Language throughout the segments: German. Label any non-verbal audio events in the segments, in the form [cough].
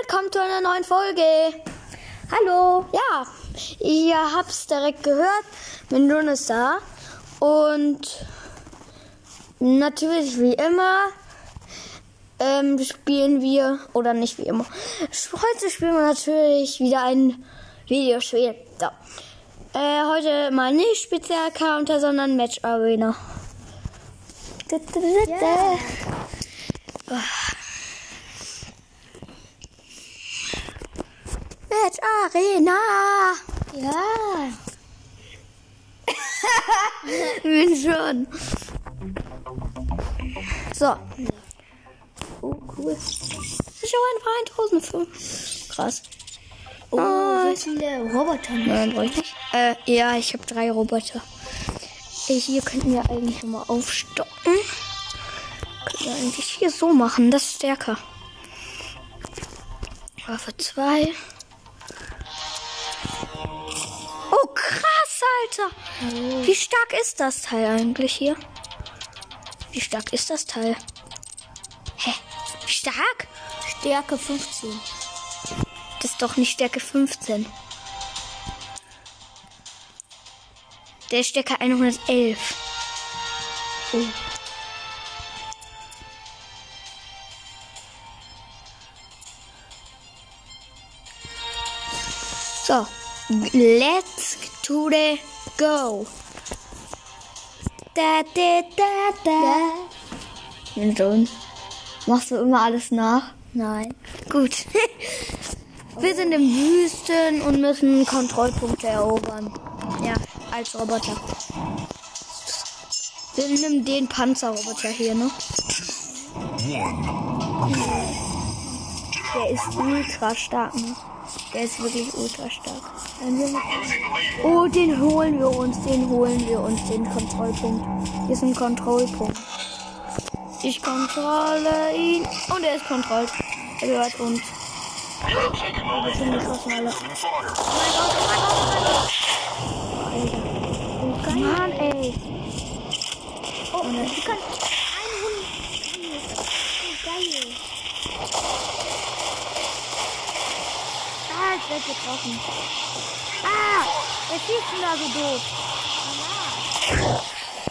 willkommen zu einer neuen Folge. Hallo. Ja, ihr habt's direkt gehört. Mindun ist da. Und natürlich wie immer ähm, spielen wir, oder nicht wie immer, heute spielen wir natürlich wieder ein Videospiel. So. Äh, heute mal nicht Spezial-Counter, sondern Match Arena. Yeah. Match Arena. Ja. [laughs] Bin schon. So. Oh, cool. Ich habe ein 1005. Krass. Oh, Nice. wie viele Roboter? Nein, brauche ich nicht. Äh, ja, ich habe drei Roboter. Äh, hier könnten wir eigentlich mal aufstocken. Können wir eigentlich hier so machen. Das ist stärker. Waffe 2. Oh, krass, Alter. Wie stark ist das Teil eigentlich hier? Wie stark ist das Teil? Hä? Wie stark? Stärke 15. Das ist doch nicht Stärke 15. Der ist Stärke 111. Oh. So, let's to the go. Da, da, da, da. Und schon. Machst du immer alles nach? Nein. Gut. [laughs] Wir sind im Wüsten und müssen Kontrollpunkte erobern. Ja, als Roboter. Wir nehmen den Panzerroboter hier, ne? Der ist ultra stark, ne? Der ist wirklich ultra stark. Oh, den holen wir uns, den holen wir uns, den Kontrollpunkt. Hier ist ein Kontrollpunkt. Ich kontrolle ihn. Und er ist kontrollt. Er gehört uns. Oh mein Gott, oh mein Gott, oh mein Gott. Alter. Oh, Mann, ey. Oh, du kannst 100. Oh, geil. Ah, ich werde getroffen. Ah, wer schießt denn da so doof?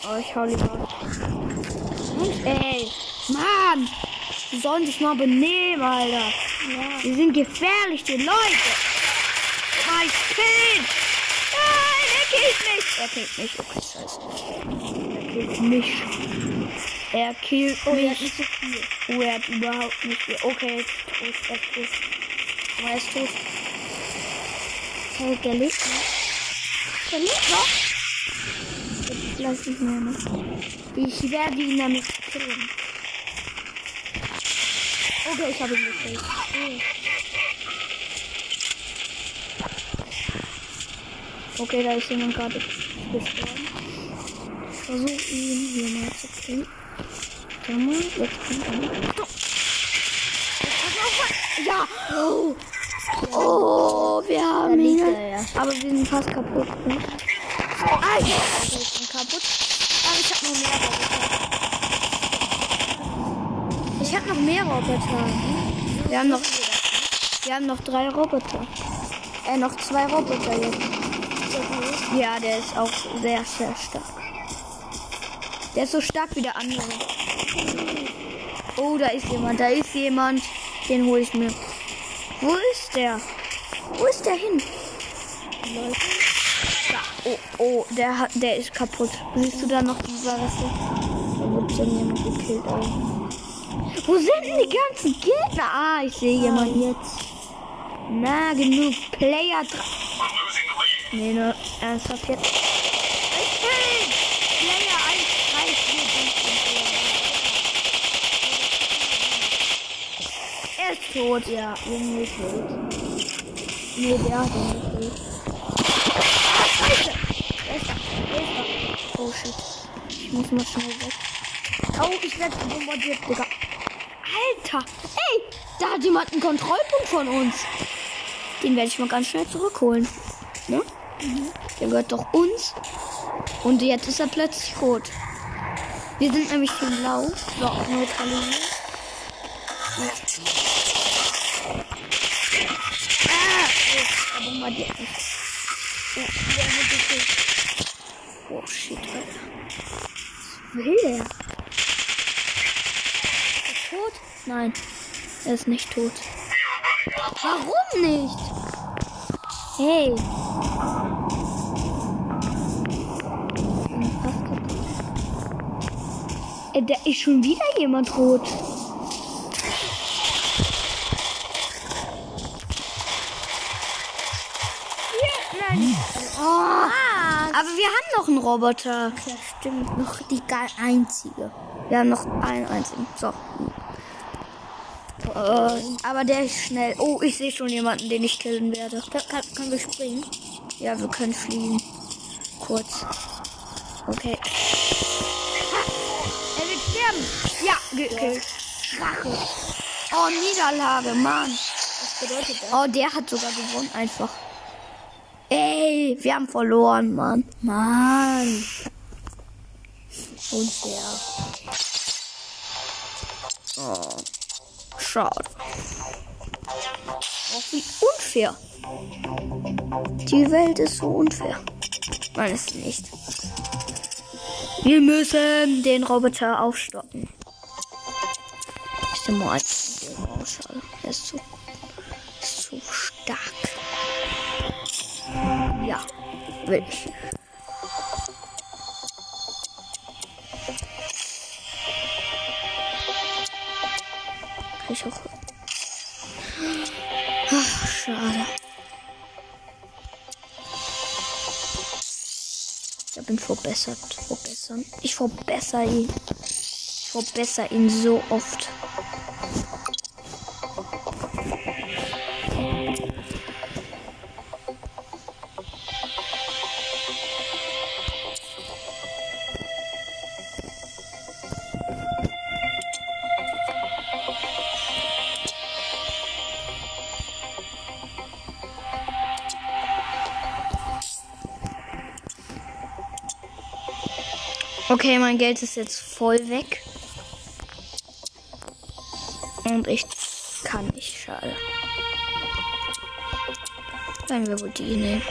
Oh, ich hau lieber. Und, ey, Mann. Die sollen sich mal benehmen, Alter. Ja. Die sind gefährlich, die Leute. Mein Kind. Nein, er killt mich. Er killt mich. Okay, scheiße. Er killt mich. Er killt Oh, mich. hat nicht so viel. Oh, er hat überhaupt nicht viel. Okay, tot, er ist tot. Aber er ist tot. Hey, der lebt noch. Der lebt noch? Jetzt lass ich mehr noch. Ich werde ihn damit killen. Okay, ich habe ihn gekillt. Okay, da ist jemand gerade gestorben. Ich versuche ihn hier mal zu killen. Komm mal, jetzt kommt. Ja! Oh, oh wir haben ihn. ja. Aber wir sind fast kaputt. Ne? Ah, ich bin kaputt. Aber ich habe noch mehr Roboter. Ich habe noch mehr Roboter. Wir haben noch, wir haben noch drei Roboter. Äh, noch zwei Roboter jetzt. Ja, der ist auch sehr, sehr stark. Der ist so stark wie der andere. Oh, da ist jemand, da ist jemand. Den hole ich mir. Wo ist der? Wo ist der hin? Leute. Oh, oh, der, hat, der ist kaputt. Siehst du da noch die Überreste? Da wird schon jemand gekillt. Ey. Wo sind denn die ganzen Gegner? Ah, ich sehe jemanden jetzt. Na, genug Player. Nee, ne, ernsthaft jetzt. Ich bin Player 1, 3, 4, 5, Er ist tot, ja. Irgendwie tot. Nee, der hat ihn gekillt. Scheiße! Der ist da. Der ist da. Oh shit. Ich muss mal schnell weg. Oh, ich werde bombardiert, Digga. Alter! Ey! Da hat jemand einen Kontrollpunkt von uns. Den werde ich mal ganz schnell zurückholen. Ne? Der gehört doch uns. Und jetzt ist er plötzlich rot. Wir sind nämlich hier blau. So, neutralisiert. Oh shit, Alter. Was will der? Ist er tot? Nein, er ist nicht tot. Warum nicht? Hey. Äh, da ist schon wieder jemand rot. Noch einen Roboter. Ja, stimmt. Noch die einzige. Haben noch einen einzigen. So. Äh, aber der ist schnell. Oh, ich sehe schon jemanden, den ich killen werde. Kann, kann, können wir springen? Ja, wir können fliegen. Kurz. Okay. Er wird sterben. Ja, gekillt. Rache. Oh, Niederlage, Mann. Was bedeutet das? Oh, der hat sogar gewonnen, einfach. Ey, wir haben verloren, Mann. Mann. Unfair. Oh, schade. Auch wie unfair. Die Welt ist so unfair. Nein, ist nicht. Wir müssen den Roboter aufstocken. Ich nehme mal den schade. Er ist so, will ich. Kann ich auch. Ach, schade. Ich habe ihn verbessert. Verbessern. Ich verbessere ihn. Ich verbessere ihn so oft. Okay, mein Geld ist jetzt voll weg. Und ich kann nicht, schade. Dann wir wohl die nehmen.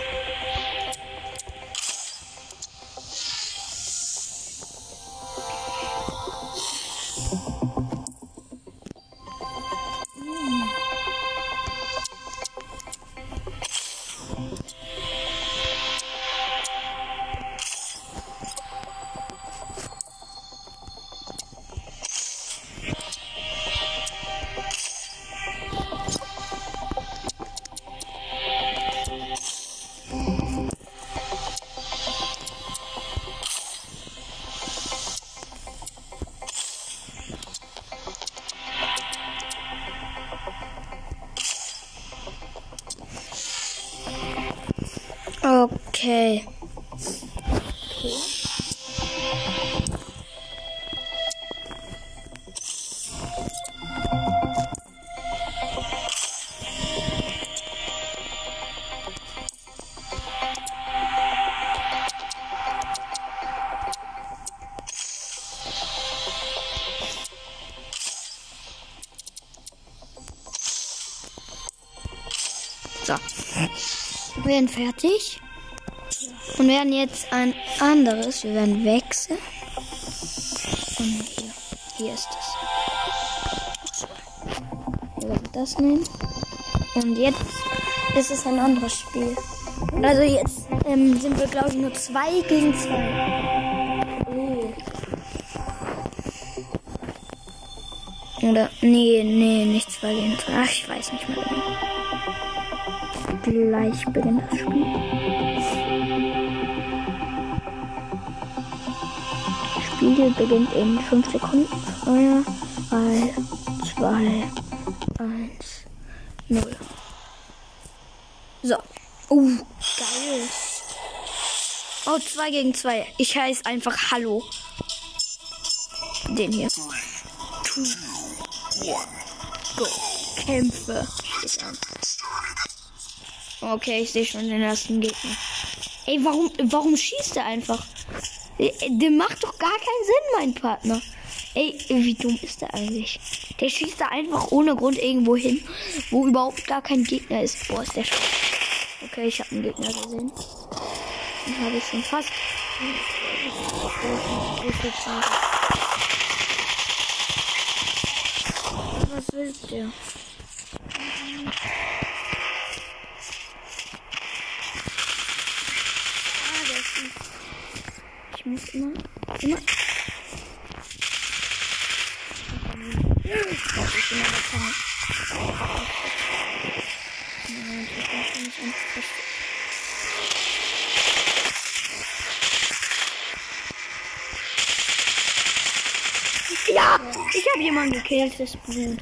Werden fertig. Und werden jetzt ein anderes. Wir werden wechseln. Und hier. Hier ist es. Wir werden das nehmen. Und jetzt ist es ein anderes Spiel. Also jetzt ähm, sind wir, glaube ich, nur zwei gegen zwei. Oder? Nee, nee, nicht zwei gegen zwei. Ach, ich weiß nicht mehr genau. Gleich beginnt das Spiel. Spiel beginnt in 5 Sekunden. 3, 2, 1, 0. So. Uh, geil. Oh, 2 gegen 2. Ich heiße einfach Hallo. Den hier. Go. Kämpfe. Okay, ich sehe schon den ersten Gegner. Ey, warum, warum schießt er einfach? Ey, Der macht doch gar keinen Sinn, mein Partner. Ey, wie dumm ist der eigentlich? Der schießt da einfach ohne Grund irgendwo hin, wo überhaupt gar kein Gegner ist. Boah, ist der schlecht. Okay, ich habe einen Gegner gesehen. Den habe ich schon fast. Was will der? Ah, der ist nicht. Ich muss immer. Immer. Das ist immer der Fall. Moment, ich muss mich einfach verstecken. Ja, ich habe jemanden gekillt, das Blut.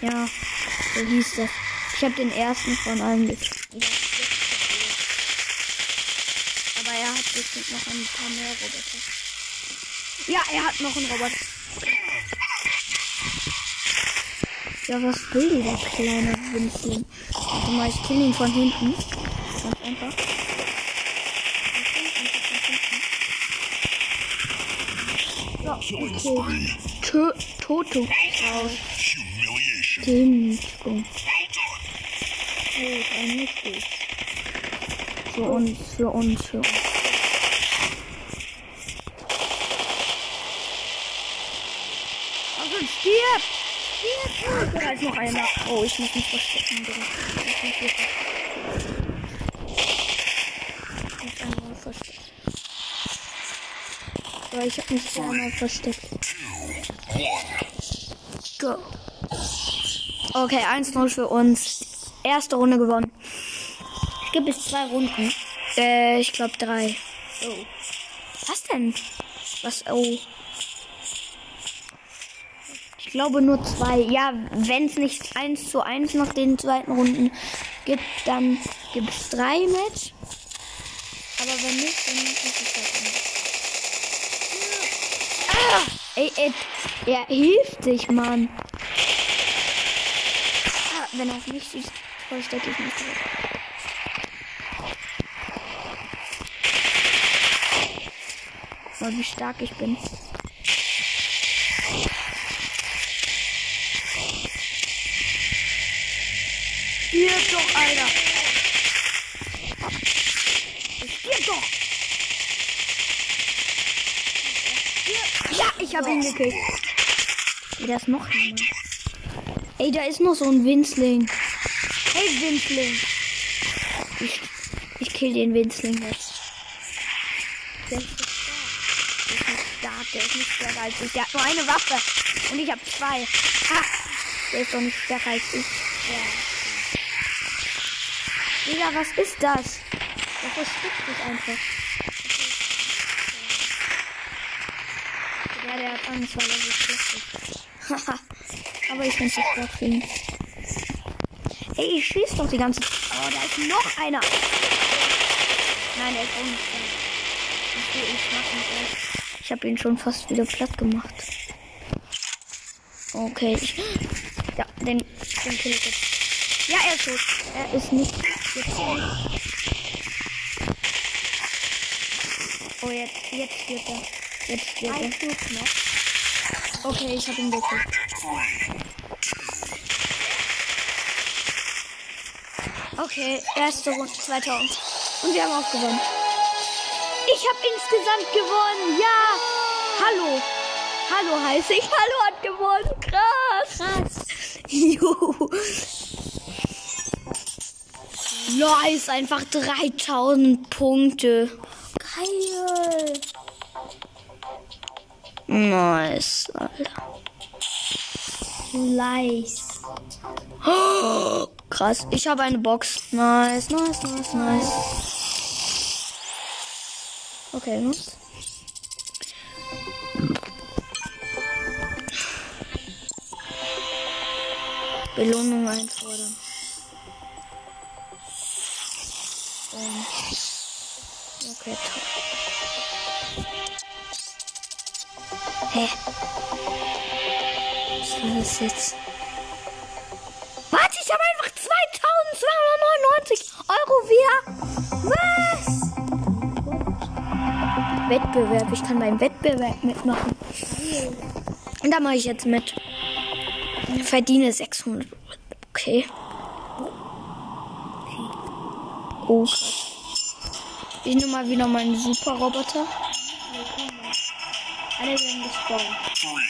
Ja, so hieß das. Ich habe den ersten von allen gekillt. Aber er hat bestimmt noch ein paar mehr Roboter. Ja, er hat noch einen Roboter. Ja, was will der kleine Winzling? Warte mal, ich kill ihn von hinten. Ganz einfach. Ja, okay. Tö Toto. Oh, ein Mittel. Für uns, für uns, für uns. Also stirb! Stirb! Da ist noch einer. Oh, ich muss mich verstecken. Digga. Ich muss mich hier verstecken. Ich muss einmal verstecken. So, ich hab mich einmal versteckt. Go. Okay, 1-0 für uns. Erste Runde gewonnen. Gibt es zwei Runden? Äh, ich glaube drei. Oh. Was denn? Was? Oh. Ich glaube nur zwei. Ja, wenn es nicht 1 zu 1 nach den zweiten Runden gibt, dann gibt es drei Match. Aber wenn nicht, dann ist es halt nicht. Ah! Ey, ey, er hilft sich, Mann. Ah, wenn er auf mich schießt, verstecke ich mich zurück. Mal, wie stark ich bin. Stirb doch, Alter! Stirb doch! Stirb. Ja, ich habe ihn gekillt. Ey, da ist noch jemand. Ey, da ist noch so ein Winzling. Hey, Winzling. Ich, ich kill den Winzling jetzt. Der ist so stark. Der ist nicht stark. Der ist nicht stärker als ich. Der hat nur eine Waffe. Und ich habe zwei. Ha! Der ist doch nicht stärker als ich. Digga, was ist das? Der versteckt sich einfach. Ja, der hat Angst, weil er so schlecht ist. [laughs] Aber ich zu stark für ihn. Ey, ich schieß doch die ganze Zeit. Oh, da ist noch einer. Nein, er ist auch nicht. Okay, ich mach ihn gleich. Ich habe ihn schon fast wieder platt gemacht. Okay. Ja, den, den kill ich jetzt. Ja, er ist tot. Er ist nicht. Jetzt. Oh, jetzt, jetzt stirbt er. Jetzt stirbt er. Okay, ich habe ihn gekillt. Okay, erste Runde 2000. Und wir haben auch gewonnen. Ich habe insgesamt gewonnen. Ja. Hallo. Hallo heiße ich. Hallo hat gewonnen. Krass. Krass. [laughs] Juhu. Nice, einfach 3000 Punkte. Geil. Nice, Alter. Nice. Oh, krass, ich habe eine Box. Nice, nice, nice, nice. Okay, ne? Belohnung einfordern. Das jetzt? Warte, ich habe einfach 2299 Euro wieder. Was? Wettbewerb. Ich kann beim Wettbewerb mitmachen. Und da mache ich jetzt mit. Ich verdiene 600. Okay. Oh. Ich nehme mal wieder meinen Superroboter. Alle werden gespawnt.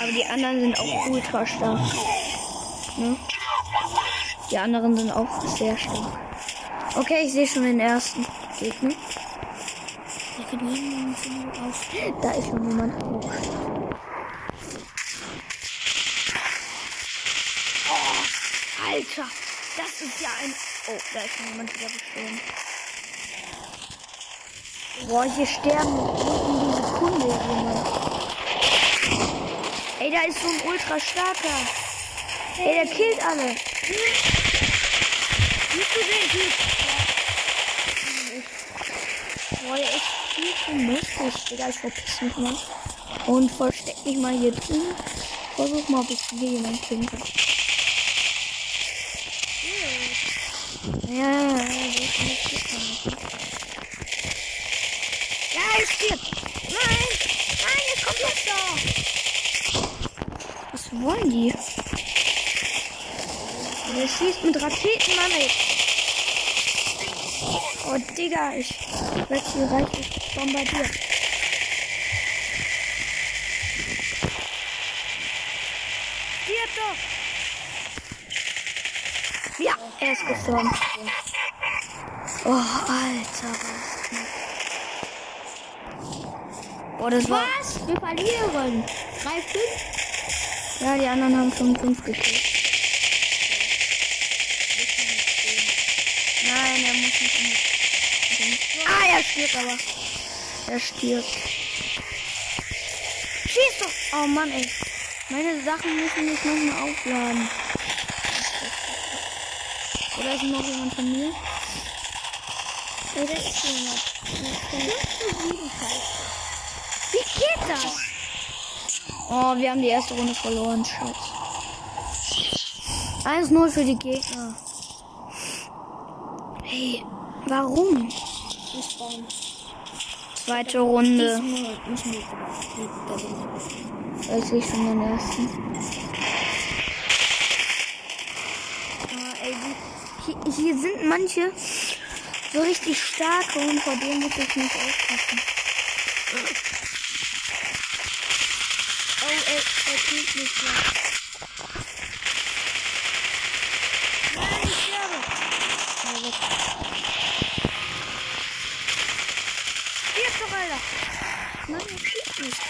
Aber die anderen sind auch ultra stark. Ne? Die anderen sind auch sehr stark. Okay, ich sehe schon den ersten Gegner. Da ist schon jemand auch. Oh, Alter, das ist ja ein. Oh, da ist schon jemand wieder bestehen. Boah, hier sterben in Sekunde jemand. Da ist so ein ultra starker. Ey, der killt alle. Den Typ? Boah, der ist viel zu mächtig. Digga, ich verpiss mich mal. Und versteck mich mal hier drin. Versuch mal, bis hier jemand killen kann. Ja, ja, ja, ja, so ist nicht gut. Ja, es stirbt. Nein, nein, jetzt kommt Lester. Was wollen die? Der schießt mit Raketen, Mann, ey. Oh, Digga, ich werd hier reichlich bombardiert. Stirb doch! Ja, er ist gestorben. Oh, Alter, was? Boah, das war... Was? Wir verlieren. 3-5. Ja, die anderen haben schon 5 gekillt. Nein, er muss nicht die- Ah, er stirbt aber. Er stirbt. Schieß doch! Oh Mann, ey. Meine Sachen müssen nicht nochmal aufladen. Oder ist noch jemand von mir? Da ist jemand. 5-7 Wie geht das? Oh, wir haben die erste Runde verloren. Scheiße. 1-0 für die Gegner. Hey, warum? Zweite Runde. Weiß ich schon den ersten. Ah, hier, hier sind manche so richtig starke und vor denen muss ich nicht aufpassen. Oh, ey, er mich gleich. Nein, ich sterbe. Oh, weg. Stirb doch, Alter. Nein, er schießt nicht.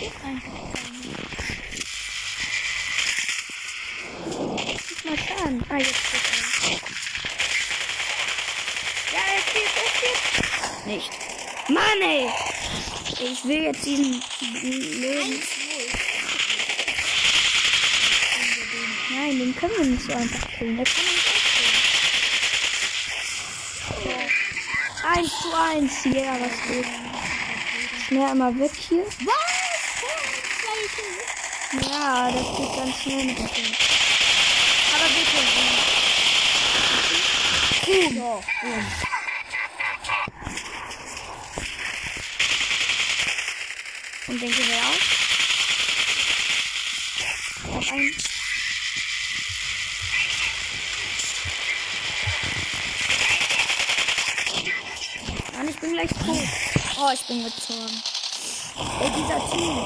Geht einfach nicht. Gib mal Schaden. Ah, jetzt geht er. Ja, er steht, er steht. Nicht. Mann, ey. Ich will jetzt diesen Löwen. Nein, den können wir nicht so einfach killen. Der kann uns auch killen. So. Eins zu eins. Ja, was geht? Schnell einmal weg hier. Was? Ja, das geht ganz schnell mit dem Kind. Aber bitte. Boom. Boom. Und den gehen wir auch. Noch einen. Mann, ich bin gleich tot. Oh, ich bin gezogen. Ey, dieser Typ.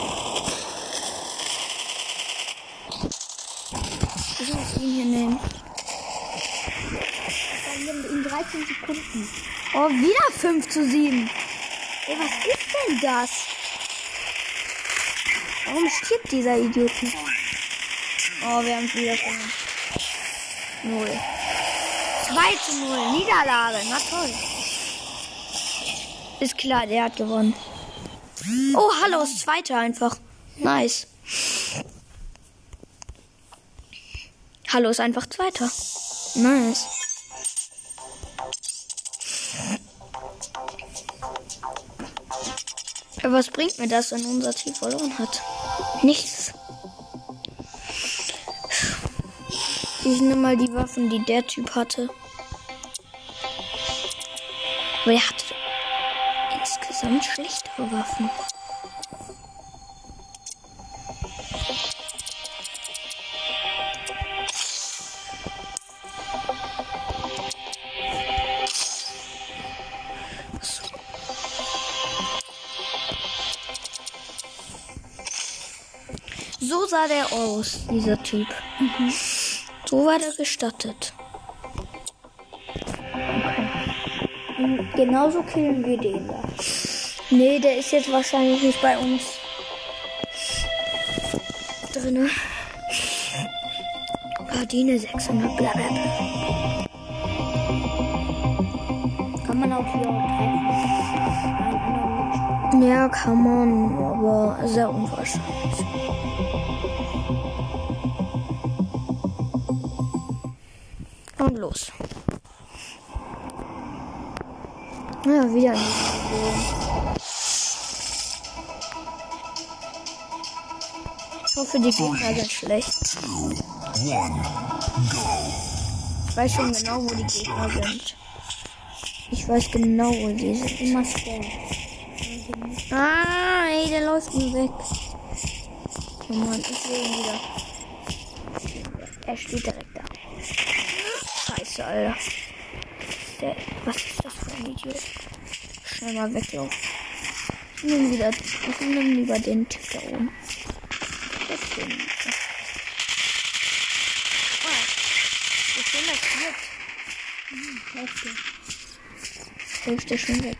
Ich muss ihn hier nehmen. Verlieren in 13 Sekunden. Oh, wieder 5 zu 7. Ey, was ist denn das? Warum stirbt dieser Idiot nicht? Oh, wir haben es wieder verloren. Null. 2 zu 0. Niederlage. Na toll. Ist klar, der hat gewonnen. Oh, hallo, ist Zweiter einfach. Nice. Hallo ist einfach Zweiter. Nice. Aber was bringt mir das, wenn unser Team verloren hat? Nichts. Ich nehme mal die Waffen, die der Typ hatte. Aber er hatte insgesamt schlechtere Waffen. Aus, dieser Typ. So war der gestattet. Und genauso killen wir den da. Nee, der ist jetzt wahrscheinlich nicht bei uns drinne. Gardine 600 bla. Kann man auch hier treffen. Ja, kann man, aber sehr unwahrscheinlich. Wieder nicht. Ich hoffe, die Gegner sind schlecht. Ich weiß schon genau, wo die Gegner sind. Ich weiß genau, wo die sind. immer schnell. Ah, ey, der läuft mir weg. Oh Mann, ich sehe ihn wieder. Er steht direkt da. Scheiße, Alter. Der, was ist das für ein Idiot? Schnell mal weglaufen. Ich nehme wieder, ich nehme lieber den Tipp da oben. Das den. Ah, ich bin markiert. Heftig. Hälfte schon weg.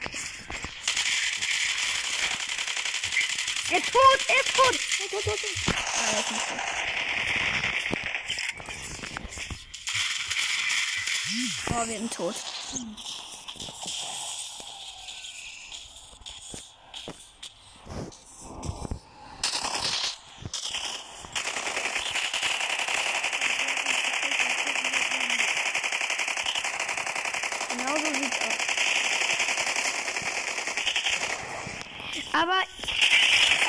Er ist tot, er ist tot. Tot, tot, tot, tot. Ah, er ist nicht tot. Oh, wir sind tot. Genau so sieht's aus. Aber.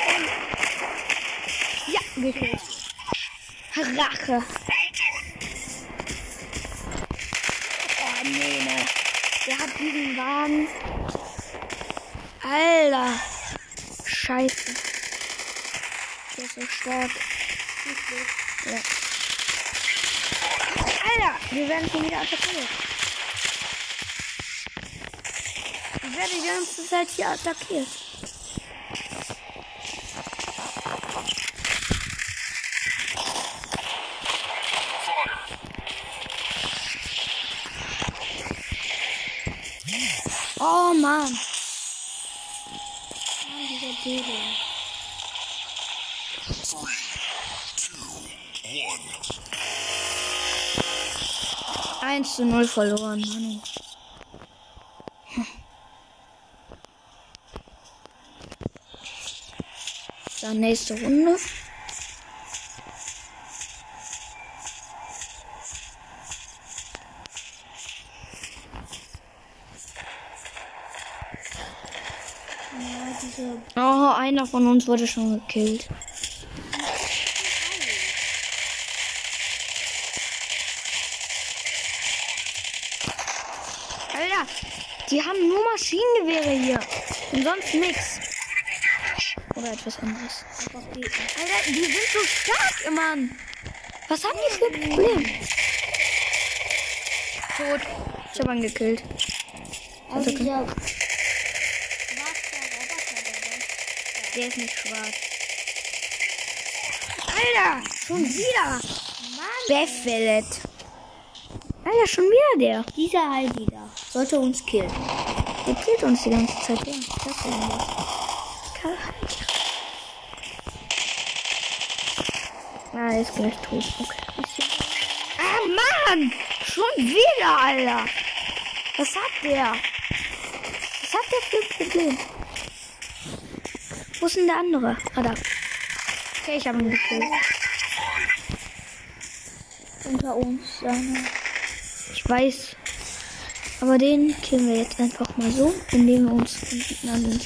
Ähm, ja, gekillt. Rache. Oh, nee, ne. Der hat diesen Wagen. Alter. Scheiße. Stark. Ja. Alter, wir werden schon wieder attackiert. Ich werde die ganze Zeit hier attackiert. Oh Mann. Dieser Dödel. One. 1 zu 0 verloren, Manu. Dann nächste Runde. Oh, einer von uns wurde schon gekillt. Alter, die haben nur Maschinengewehre hier. Und sonst nichts. Oder etwas anderes. Alter, die sind so stark, Mann. Was haben die für ein Problem? Tot. Ich hab ihn gekillt. Also Okay. da. Der ist nicht schwarz. Alter, schon wieder. Beffelet. Alter, schon wieder der. dieser Heidi da sollte uns killen. Der killt uns die ganze Zeit. Ja, das ist ja Heidi. Ah, ist gleich tot. Okay. Ah, Mann! Schon wieder, Alter! Was hat der? Was hat der für ein Problem? Wo ist denn der andere? Ah, da. Okay, ich habe ihn gekillt. Unter uns. Seine. Ich weiß. Aber den killen wir jetzt einfach mal so, indem wir uns den schneiden.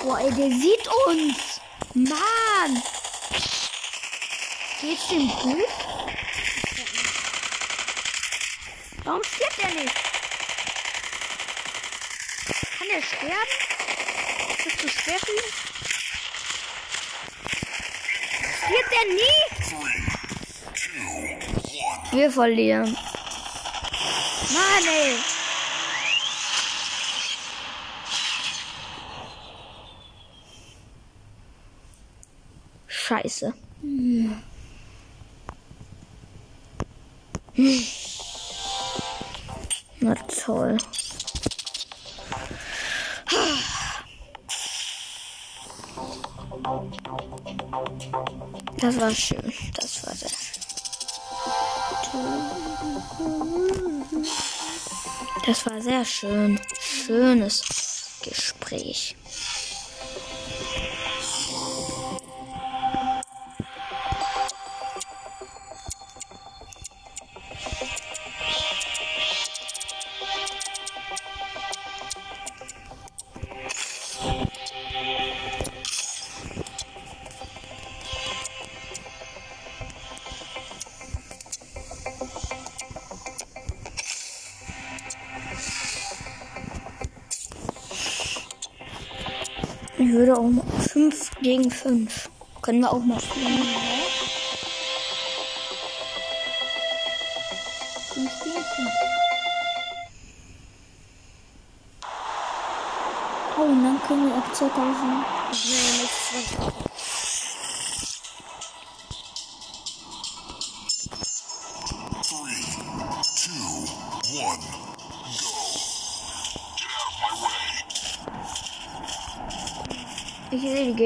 Boah, ey, der sieht uns. Mann. Geht's dem gut? Warum stirbt er nicht? Kann er sterben? Ist das zu schwer für ihn? Stirbt er nie? Wir verlieren. Mann, ey. scheiße. Hm. Na toll. Das war schön. Das war sehr schön. Das war sehr schön. Schönes Gespräch. 5. Können wir auch mal spielen. Gegen fünf. Oh, und dann können wir ab 2000. Three,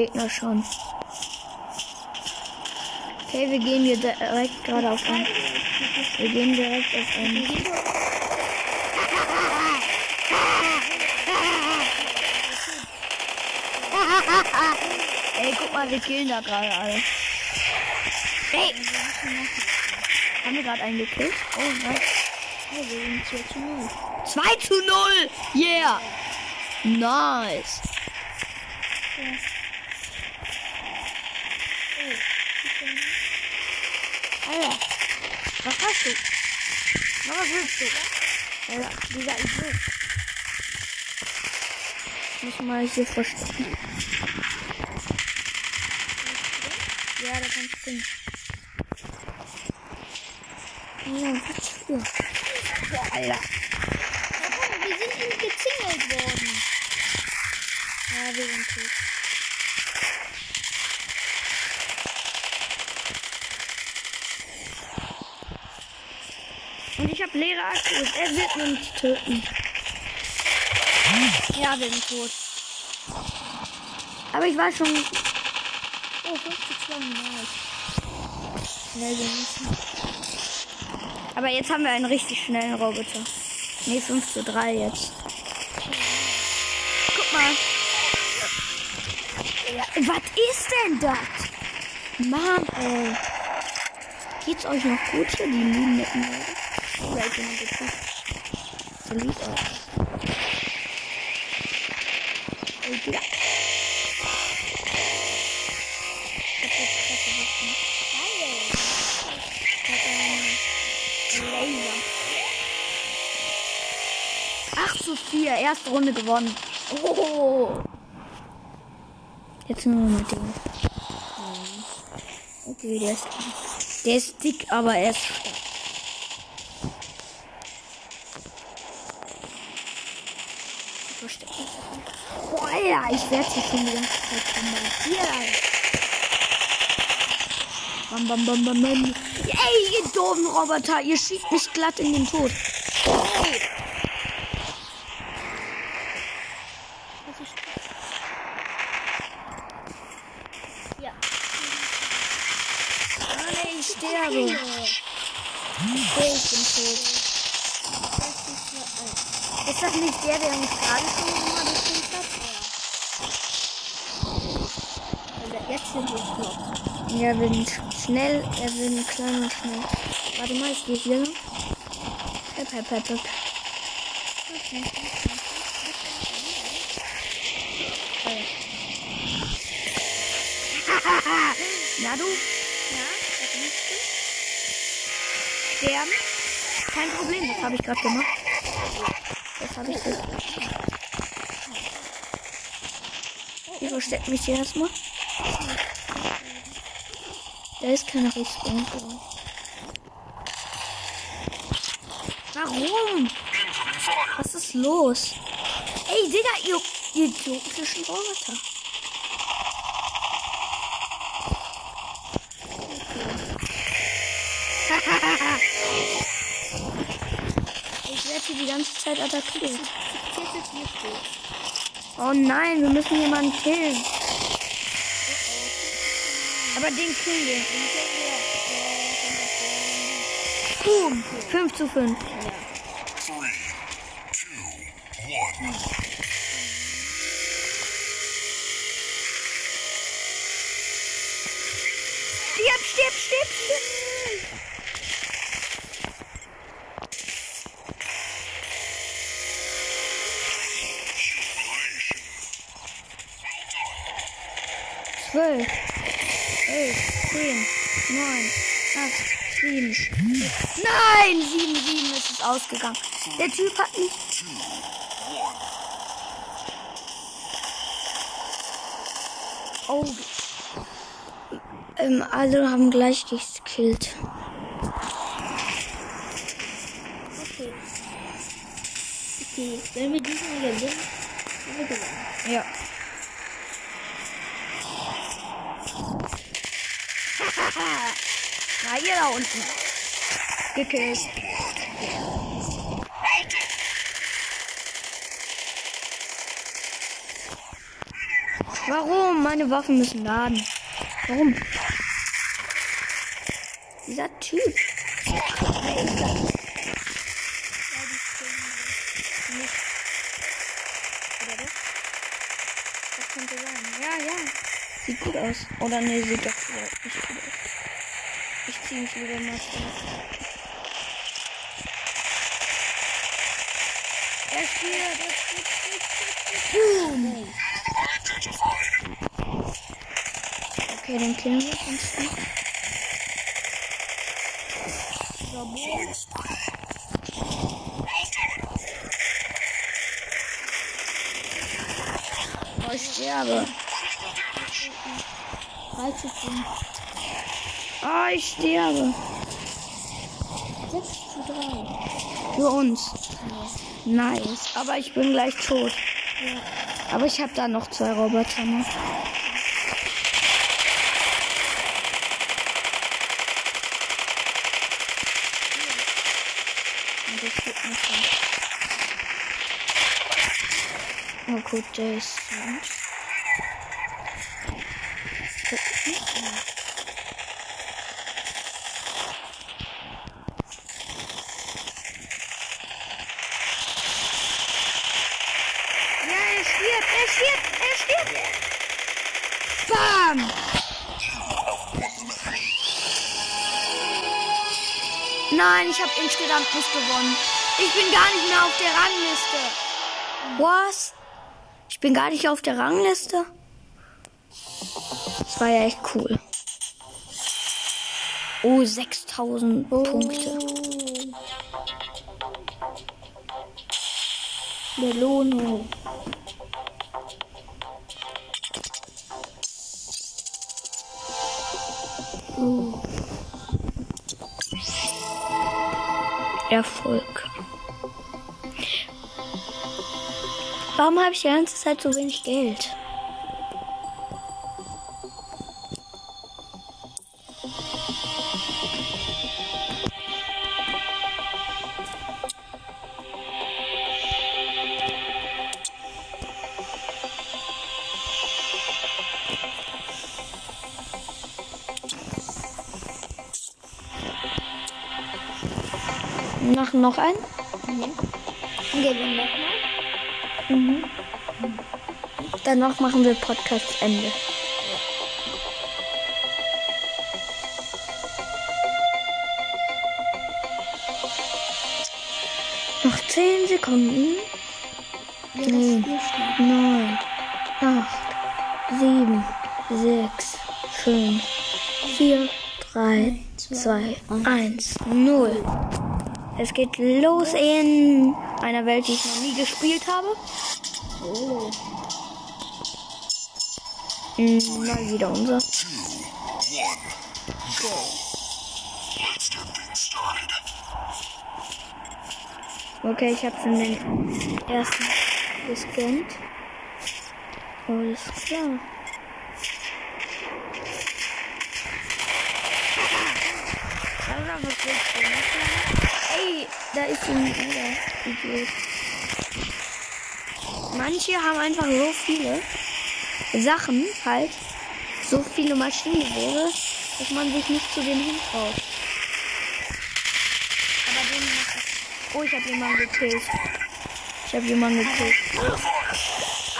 Gegner schon. Okay, wir gehen hier direkt gerade auf einen. Wir gehen direkt auf einen. Ey, guck mal, wir killen da gerade alle. Ey! Haben wir gerade einen gekillt? Oh nein. Oh, wir sind 4 zu 0. 2 zu 0! Yeah! Nice! Alter, was hast du? Alter, dieser Idiot. Ich muss mal hier verstecken. Ja, da kann springen. Ja, was für? Boah, Alter. Wir sind nicht gezingelt worden. Ja, wir sind tot. Und ich habe leere Akkus. Er wird uns töten. Ja, wir sind tot. Aber ich war schon. Oh, 5 zu 2. Nice. Schnell. Aber jetzt haben wir einen richtig schnellen Roboter. Ne, 5 zu 3 jetzt. Guck mal. Ja, was ist denn das? Mann, ey. Geht's euch noch gut hier, die lieben netten Oder ist jemand getötet? Verliert. Laser. 8 zu 4, erste Runde gewonnen. Oh. Jetzt nur noch mit dem. Okay, der ist, der ist dick, aber er ist stark. Ich versteck mich einfach. Boah, Alter, ich werde hier schon die ganze Zeit bombardiert. Bam, bam, bam, bam, bam. Ey, ihr doofen Roboter, ihr schiebt mich glatt in den Tod. Ey. Ja. Nein, ich sterbe. Okay, ich bin tot. Ist das nicht der, der mich gerade schon gekillt hat? Flott. Ja, sind schnell, er will klein und schnell. Warte mal, ich gehe hier lang. Hep, hep, hep, hep. Na du? Ja, das liest Sterben? Kein Problem, das habe ich gerade gemacht. Das habe ich gesagt. Ich verstecke mich hier erstmal. Da ist keine Rüstung. Warum? Was ist los? Ey, Digga, ihr, ihr idiotischen Roboter. ich werde hier die ganze Zeit attackieren. Oh nein, wir müssen jemanden killen. Aber den kriegen wir. Boom. 5 zu 5. 3, 2, 1. sechs- Nein, sieben, sieben ist es ausgegangen. Der Typ hat mich. Oh. Ähm, alle haben gleich gekillt. Okay. Okay, wenn wir diesmal gewinnen, haben wir gewonnen. Ja. [laughs] Na, ihr da unten. Gekillt. Warum? Meine Waffen müssen laden. Warum? Dieser Typ. Das? Könnte sein. Ja, ja. Sieht gut aus. Oder nee, sieht doch nicht gut aus. Ich zieh mich lieber mal zurück. Okay, den killen wir uns nicht. Oh, ich sterbe. 3 zu 5. Oh, ich sterbe. 6 zu 3. Für uns. Nice. Aber ich bin gleich tot. Aber ich habe da noch zwei Roboter noch. Und. Oh gut, der ist tot. Ja, er stirbt, er stirbt, er stirbt. Bam! Nein, ich habe insgesamt nicht gewonnen. Ich bin gar nicht mehr auf der Rangliste. Was? Ich bin gar nicht auf der Rangliste? Das war ja echt cool. Oh, 6000 Punkte. Belohnung. Warum habe ich die ganze Zeit so wenig Geld? Machen noch einen? Gewinnen nochmal. Mhm. Danach machen wir Podcast Ende. Noch 10 Sekunden. Ja, Nee. das ist nicht. 9, 8, 7, 6, 5, 4, 3, 2, 1, 0. Es geht los in einer Welt, die ich noch nie gespielt habe. Oh. Mm, Mal wieder unser. Two, one, go. Let's get things started. Okay, ich habe schon den ersten gescannt. Alles klar. Sandra, was willst du machen? Ey, da ist ein Idiot. Manche haben einfach so viele Sachen, halt, so viele Maschinengewehre, dass man sich nicht zu denen hintraut. Aber den. Oh, ich habe jemanden gekillt. Ich habe jemanden gekillt.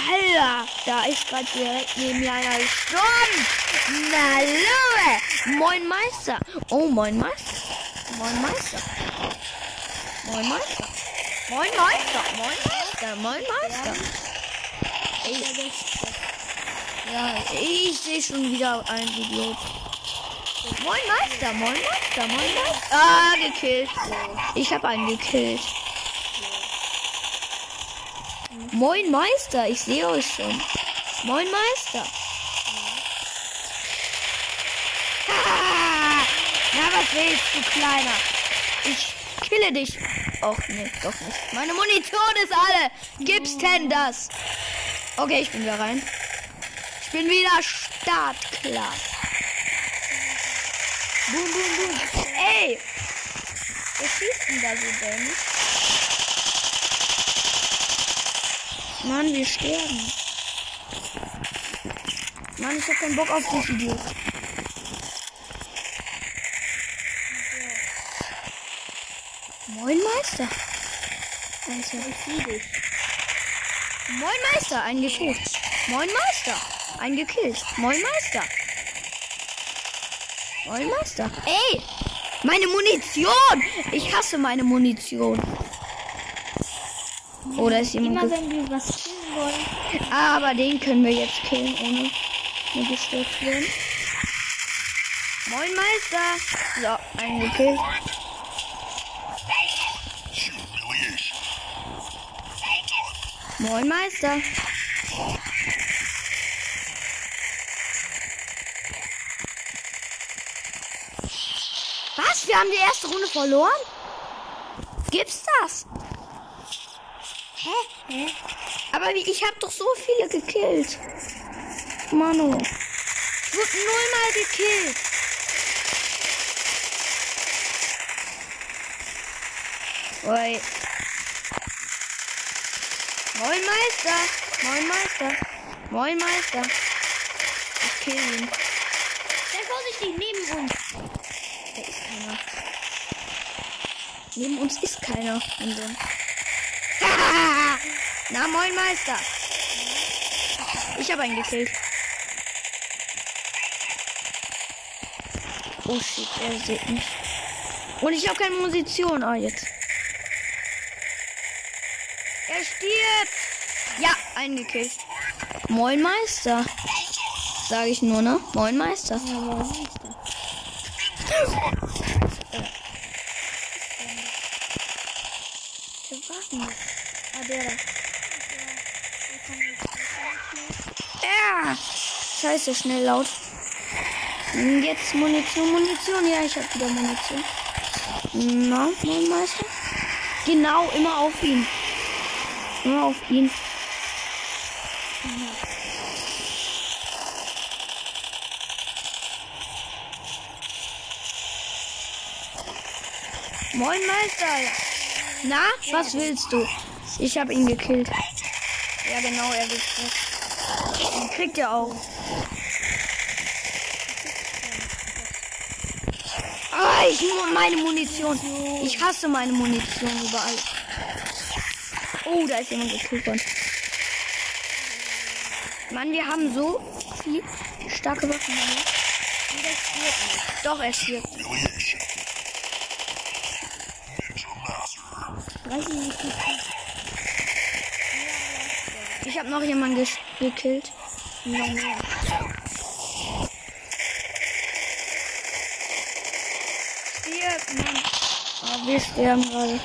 Alter, da ist gerade direkt neben mir einer gestorben. Na, Löwe. Moin Meister. Oh, moin Meister. Moin Meister. Moin Meister. Moin Meister. Moin Meister. Moin Meister. Ey. Ja, ich sehe schon wieder einen Idiot. Moin Meister. Moin Meister. Moin Meister. Ah, gekillt. Ich habe einen gekillt. Moin Meister, ich sehe euch schon. Moin Meister. Ah, na, was willst du, Kleiner? Ich kille dich. Och, nee, doch nicht. Meine Munition ist alle. Gibt's denn das? Okay, ich bin wieder rein. Ich bin wieder startklar. Boom, boom, boom. Ey! Wer schießt denn da so dämlich? Mann, wir sterben. Mann, ich hab keinen Bock auf dich, Idiot. Moin Meister. Dich. Moin Meister, ein gekillt. Moin Meister, ein gekillt. Moin Meister. Moin Meister. Ey, meine Munition. Ich hasse meine Munition. Oder ist jemand... Immer wenn wir was killen wollen. Aber den können wir jetzt killen, ohne nur gestürzt werden. Moin Meister. So, einen gekillt. Moin Meister. Was? Wir haben die erste Runde verloren? Gibt's das? Hä? Hä? Aber wie, ich habe doch so viele gekillt. Manu. Ich wurde nullmal gekillt. Oi. Moin Meister. Moin Meister. Moin Meister. Ich kill ihn. Sei vorsichtig, neben uns. Da ist keiner. Neben uns ist keiner. [laughs] Na, moin Meister. Ich habe einen gekillt. Oh shit, er sieht mich. Und ich habe keine Munition. Ah, jetzt. Er stirbt. Ja, einen gekillt. Moin Meister. Sage ich nur, ne? Moin Meister. Ja, moin Meister. Ah. Ja. Scheiße, schnell laut. Hm, Jetzt Munition, Munition. Ja, ich habe wieder Munition. Na, mein Meister? Genau, immer auf ihn. Immer auf ihn. Meister. Na, was willst du? Ich habe ihn gekillt. Ja, genau, er will. Den kriegt er auch. Ah, ich meine Munition. Ich hasse meine Munition überall. Oh, da ist jemand gekillt worden. Mann, wir haben so viel starke Waffen. hier. Und er stirbt nicht. Doch, er stirbt. 30 Sekunden. Ich habe noch jemanden gekillt. Noch mehr. Stirb, Mann. Oh, wir sterben gerade.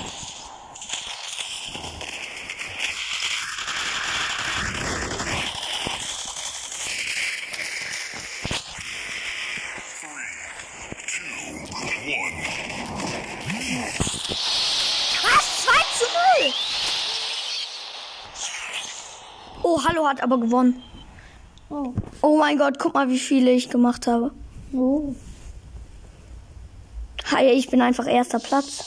Hat aber gewonnen. Oh. Oh mein Gott, guck mal, wie viele ich gemacht habe. Oh. Hi, ich bin einfach erster Platz.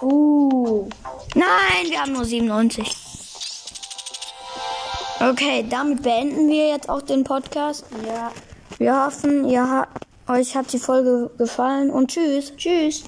Uh. Nein, wir haben nur 97. Okay, damit beenden wir jetzt auch den Podcast. Ja. Wir hoffen, ihr ha euch hat die Folge gefallen und tschüss. Tschüss.